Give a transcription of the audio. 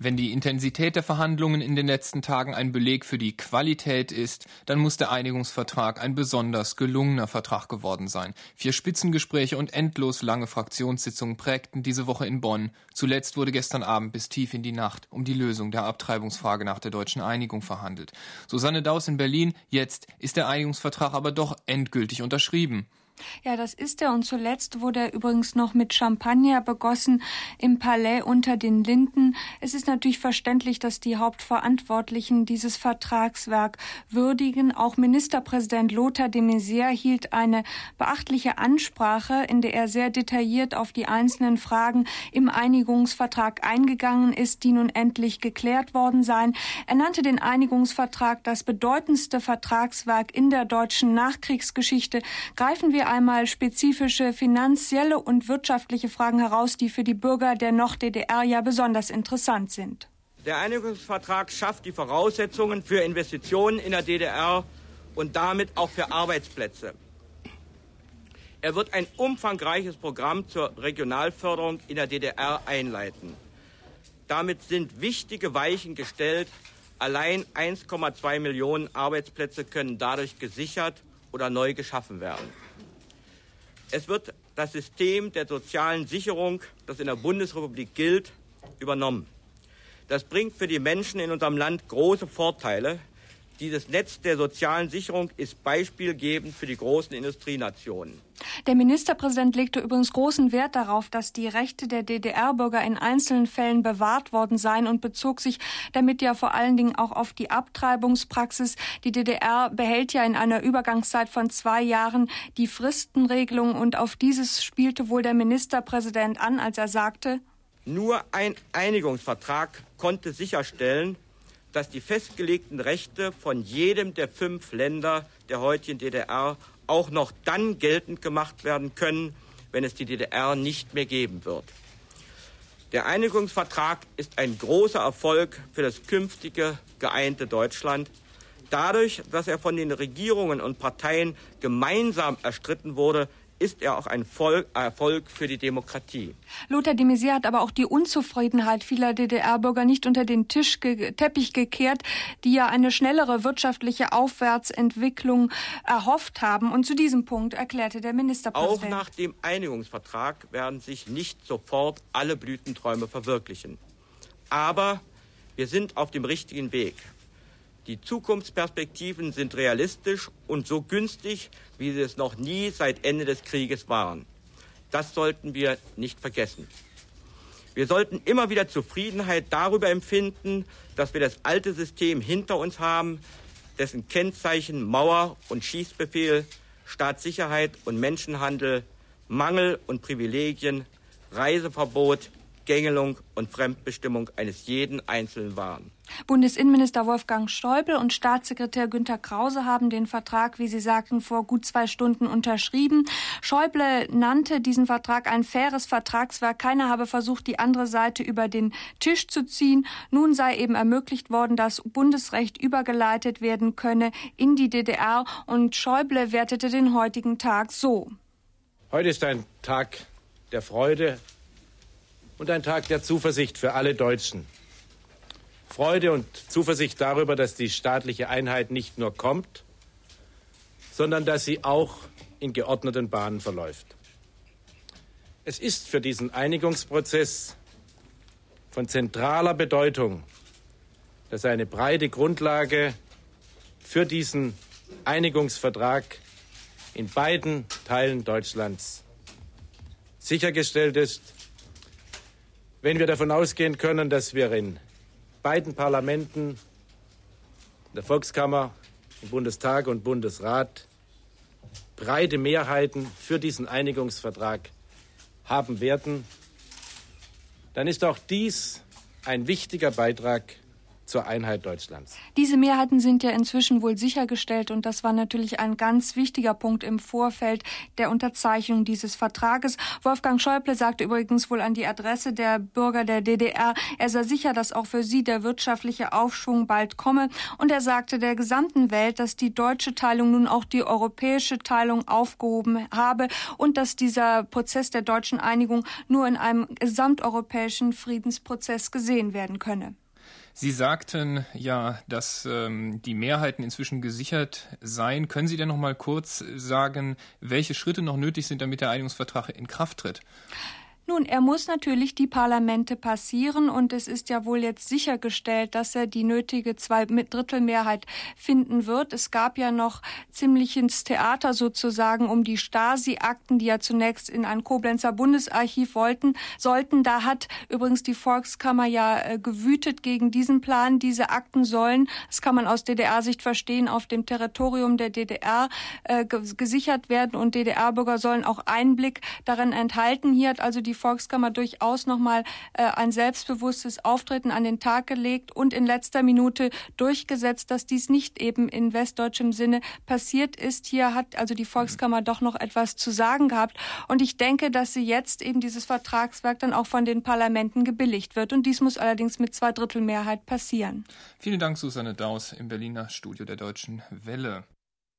Wenn die Intensität der Verhandlungen in den letzten Tagen ein Beleg für die Qualität ist, dann muss der Einigungsvertrag ein besonders gelungener Vertrag geworden sein. Vier Spitzengespräche und endlos lange Fraktionssitzungen prägten diese Woche in Bonn. Zuletzt wurde gestern Abend bis tief in die Nacht um die Lösung der Abtreibungsfrage nach der deutschen Einigung verhandelt. Susanne Daus in Berlin, jetzt ist der Einigungsvertrag aber doch endgültig unterschrieben. Ja, das ist er. Und zuletzt wurde er übrigens noch mit Champagner begossen im Palais unter den Linden. Es ist natürlich verständlich, dass die Hauptverantwortlichen dieses Vertragswerk würdigen. Auch Ministerpräsident Lothar de Maizière hielt eine beachtliche Ansprache, in der er sehr detailliert auf die einzelnen Fragen im Einigungsvertrag eingegangen ist, die nun endlich geklärt worden seien. Er nannte den Einigungsvertrag das bedeutendste Vertragswerk in der deutschen Nachkriegsgeschichte. Greifen wir einmal spezifische finanzielle und wirtschaftliche Fragen heraus, die für die Bürger der Nord-DDR ja besonders interessant sind. Der Einigungsvertrag schafft die Voraussetzungen für Investitionen in der DDR und damit auch für Arbeitsplätze. Er wird ein umfangreiches Programm zur Regionalförderung in der DDR einleiten. Damit sind wichtige Weichen gestellt. Allein 1,2 Millionen Arbeitsplätze können dadurch gesichert oder neu geschaffen werden. Es wird das System der sozialen Sicherung, das in der Bundesrepublik gilt, übernommen. Das bringt für die Menschen in unserem Land große Vorteile. Dieses Netz der sozialen Sicherung ist beispielgebend für die großen Industrienationen. Der Ministerpräsident legte übrigens großen Wert darauf, dass die Rechte der DDR-Bürger in einzelnen Fällen bewahrt worden seien und bezog sich damit ja vor allen Dingen auch auf die Abtreibungspraxis. Die DDR behält ja in einer Übergangszeit von zwei Jahren die Fristenregelung und auf dieses spielte wohl der Ministerpräsident an, als er sagte, nur ein Einigungsvertrag konnte sicherstellen, dass die festgelegten Rechte von jedem der fünf Länder der heutigen DDR auch noch dann geltend gemacht werden können, wenn es die DDR nicht mehr geben wird. Der Einigungsvertrag ist ein großer Erfolg für das künftige geeinte Deutschland. Dadurch, dass er von den Regierungen und Parteien gemeinsam erstritten wurde, ist er auch ein Erfolg für die Demokratie. Lothar de Maizière hat aber auch die Unzufriedenheit vieler DDR-Bürger nicht unter den Tisch ge Teppich gekehrt, die ja eine schnellere wirtschaftliche Aufwärtsentwicklung erhofft haben. Und zu diesem Punkt erklärte der Ministerpräsident. Auch nach dem Einigungsvertrag werden sich nicht sofort alle Blütenträume verwirklichen. Aber wir sind auf dem richtigen Weg. Die Zukunftsperspektiven sind realistisch und so günstig, wie sie es noch nie seit Ende des Krieges waren. Das sollten wir nicht vergessen. Wir sollten immer wieder Zufriedenheit darüber empfinden, dass wir das alte System hinter uns haben, dessen Kennzeichen Mauer und Schießbefehl, Staatssicherheit und Menschenhandel, Mangel und Privilegien, Reiseverbot, Gängelung und Fremdbestimmung eines jeden Einzelnen waren. Bundesinnenminister Wolfgang Schäuble und Staatssekretär Günter Krause haben den Vertrag, wie Sie sagten, vor gut zwei Stunden unterschrieben. Schäuble nannte diesen Vertrag ein faires Vertragswerk. Keiner habe versucht, die andere Seite über den Tisch zu ziehen. Nun sei eben ermöglicht worden, dass Bundesrecht übergeleitet werden könne in die DDR. Und Schäuble wertete den heutigen Tag so. Heute ist ein Tag der Freude, und ein Tag der Zuversicht für alle Deutschen. Freude und Zuversicht darüber, dass die staatliche Einheit nicht nur kommt, sondern dass sie auch in geordneten Bahnen verläuft. Es ist für diesen Einigungsprozess von zentraler Bedeutung, dass eine breite Grundlage für diesen Einigungsvertrag in beiden Teilen Deutschlands sichergestellt ist wenn wir davon ausgehen können, dass wir in beiden Parlamenten, in der Volkskammer, im Bundestag und Bundesrat, breite Mehrheiten für diesen Einigungsvertrag haben werden, dann ist auch dies ein wichtiger Beitrag zur Einheit Deutschlands. Diese Mehrheiten sind ja inzwischen wohl sichergestellt und das war natürlich ein ganz wichtiger Punkt im Vorfeld der Unterzeichnung dieses Vertrages. Wolfgang Schäuble sagte übrigens wohl an die Adresse der Bürger der DDR, er sei sicher, dass auch für sie der wirtschaftliche Aufschwung bald komme und er sagte der gesamten Welt, dass die deutsche Teilung nun auch die europäische Teilung aufgehoben habe und dass dieser Prozess der deutschen Einigung nur in einem gesamteuropäischen Friedensprozess gesehen werden könne. Sie sagten ja, dass ähm, die Mehrheiten inzwischen gesichert seien. Können Sie denn noch mal kurz sagen, welche Schritte noch nötig sind, damit der Einigungsvertrag in Kraft tritt? Nun, er muss natürlich die Parlamente passieren und es ist ja wohl jetzt sichergestellt, dass er die nötige zwei Drittelmehrheit finden wird. Es gab ja noch ziemlich ins Theater sozusagen um die Stasi-Akten, die ja zunächst in ein Koblenzer Bundesarchiv wollten, sollten. Da hat übrigens die Volkskammer ja äh, gewütet gegen diesen Plan. Diese Akten sollen, das kann man aus DDR-Sicht verstehen, auf dem Territorium der DDR äh, gesichert werden und DDR-Bürger sollen auch Einblick darin enthalten. Hier hat also die Volkskammer durchaus nochmal äh, ein selbstbewusstes Auftreten an den Tag gelegt und in letzter Minute durchgesetzt, dass dies nicht eben in westdeutschem Sinne passiert ist. Hier hat also die Volkskammer doch noch etwas zu sagen gehabt. Und ich denke, dass sie jetzt eben dieses Vertragswerk dann auch von den Parlamenten gebilligt wird. Und dies muss allerdings mit Zweidrittelmehrheit passieren. Vielen Dank, Susanne Daus im Berliner Studio der Deutschen Welle.